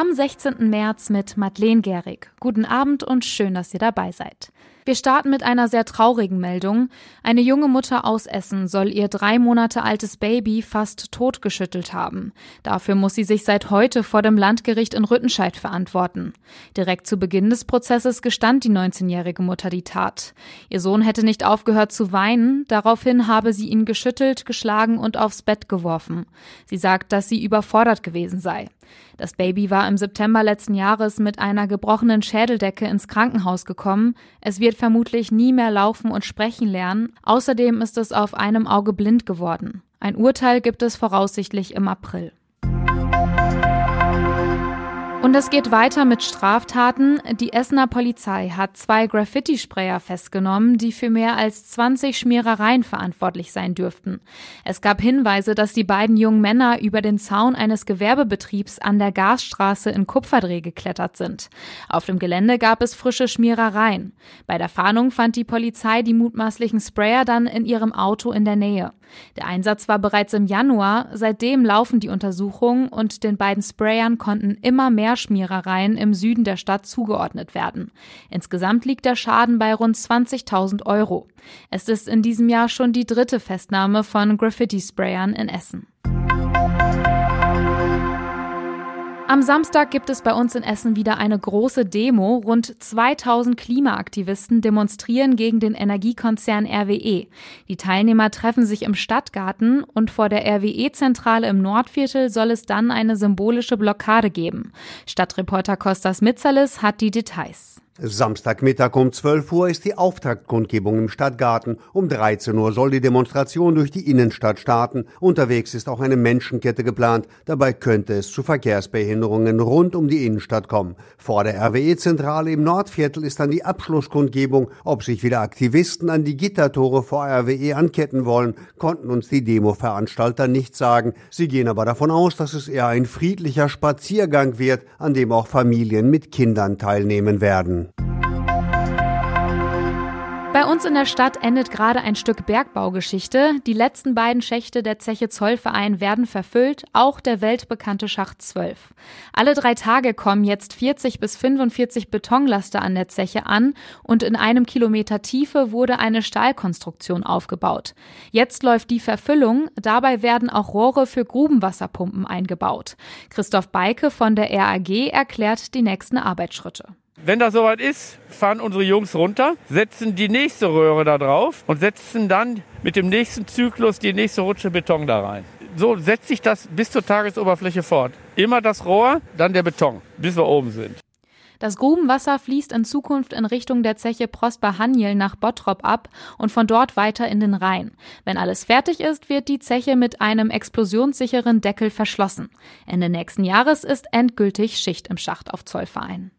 Am 16. März mit Madeleine Gehrig. Guten Abend und schön, dass ihr dabei seid. Wir starten mit einer sehr traurigen Meldung. Eine junge Mutter aus Essen soll ihr drei Monate altes Baby fast totgeschüttelt haben. Dafür muss sie sich seit heute vor dem Landgericht in Rüttenscheid verantworten. Direkt zu Beginn des Prozesses gestand die 19-jährige Mutter die Tat. Ihr Sohn hätte nicht aufgehört zu weinen, daraufhin habe sie ihn geschüttelt, geschlagen und aufs Bett geworfen. Sie sagt, dass sie überfordert gewesen sei. Das Baby war im September letzten Jahres mit einer gebrochenen Schädeldecke ins Krankenhaus gekommen. Es wird vermutlich nie mehr laufen und sprechen lernen. Außerdem ist es auf einem Auge blind geworden. Ein Urteil gibt es voraussichtlich im April. Und es geht weiter mit Straftaten. Die Essener Polizei hat zwei Graffiti-Sprayer festgenommen, die für mehr als 20 Schmierereien verantwortlich sein dürften. Es gab Hinweise, dass die beiden jungen Männer über den Zaun eines Gewerbebetriebs an der Gasstraße in Kupferdreh geklettert sind. Auf dem Gelände gab es frische Schmierereien. Bei der Fahndung fand die Polizei die mutmaßlichen Sprayer dann in ihrem Auto in der Nähe. Der Einsatz war bereits im Januar. Seitdem laufen die Untersuchungen und den beiden Sprayern konnten immer mehr Schmierereien im Süden der Stadt zugeordnet werden. Insgesamt liegt der Schaden bei rund 20.000 Euro. Es ist in diesem Jahr schon die dritte Festnahme von Graffiti-Sprayern in Essen. Am Samstag gibt es bei uns in Essen wieder eine große Demo. Rund 2000 Klimaaktivisten demonstrieren gegen den Energiekonzern RWE. Die Teilnehmer treffen sich im Stadtgarten und vor der RWE-Zentrale im Nordviertel soll es dann eine symbolische Blockade geben. Stadtreporter Kostas Mitzalis hat die Details. Samstagmittag um 12 Uhr ist die Auftaktkundgebung im Stadtgarten. Um 13 Uhr soll die Demonstration durch die Innenstadt starten. Unterwegs ist auch eine Menschenkette geplant. Dabei könnte es zu Verkehrsbehinderungen rund um die Innenstadt kommen. Vor der RWE-Zentrale im Nordviertel ist dann die Abschlusskundgebung. Ob sich wieder Aktivisten an die Gittertore vor RWE anketten wollen, konnten uns die Demo-Veranstalter nicht sagen. Sie gehen aber davon aus, dass es eher ein friedlicher Spaziergang wird, an dem auch Familien mit Kindern teilnehmen werden. Bei uns in der Stadt endet gerade ein Stück Bergbaugeschichte. Die letzten beiden Schächte der Zeche Zollverein werden verfüllt, auch der weltbekannte Schacht 12. Alle drei Tage kommen jetzt 40 bis 45 Betonlaster an der Zeche an und in einem Kilometer Tiefe wurde eine Stahlkonstruktion aufgebaut. Jetzt läuft die Verfüllung, dabei werden auch Rohre für Grubenwasserpumpen eingebaut. Christoph Beike von der RAG erklärt die nächsten Arbeitsschritte. Wenn das soweit ist, fahren unsere Jungs runter, setzen die nächste Röhre da drauf und setzen dann mit dem nächsten Zyklus die nächste Rutsche Beton da rein. So setzt sich das bis zur Tagesoberfläche fort. Immer das Rohr, dann der Beton, bis wir oben sind. Das Grubenwasser fließt in Zukunft in Richtung der Zeche Prosper Haniel nach Bottrop ab und von dort weiter in den Rhein. Wenn alles fertig ist, wird die Zeche mit einem explosionssicheren Deckel verschlossen. Ende nächsten Jahres ist endgültig Schicht im Schacht auf Zollverein.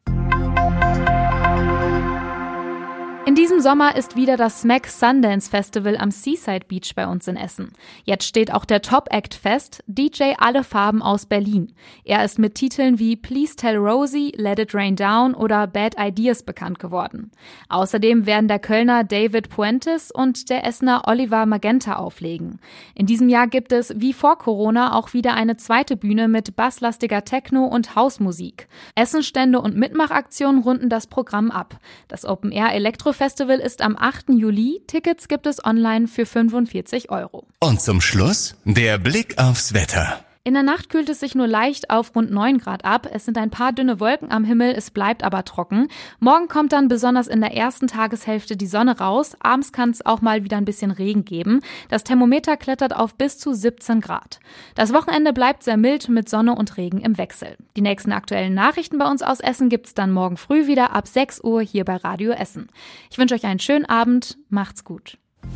In diesem Sommer ist wieder das Smack Sundance Festival am Seaside Beach bei uns in Essen. Jetzt steht auch der Top Act fest, DJ Alle Farben aus Berlin. Er ist mit Titeln wie Please Tell Rosie, Let It Rain Down oder Bad Ideas bekannt geworden. Außerdem werden der Kölner David Puentes und der Essener Oliver Magenta auflegen. In diesem Jahr gibt es wie vor Corona auch wieder eine zweite Bühne mit basslastiger Techno und Hausmusik. Essenstände und Mitmachaktionen runden das Programm ab. Das Open Air Elektro Festival ist am 8. Juli. Tickets gibt es online für 45 Euro. Und zum Schluss der Blick aufs Wetter. In der Nacht kühlt es sich nur leicht auf rund 9 Grad ab. Es sind ein paar dünne Wolken am Himmel, es bleibt aber trocken. Morgen kommt dann besonders in der ersten Tageshälfte die Sonne raus. Abends kann es auch mal wieder ein bisschen Regen geben. Das Thermometer klettert auf bis zu 17 Grad. Das Wochenende bleibt sehr mild mit Sonne und Regen im Wechsel. Die nächsten aktuellen Nachrichten bei uns aus Essen gibt's dann morgen früh wieder ab 6 Uhr hier bei Radio Essen. Ich wünsche euch einen schönen Abend. Macht's gut.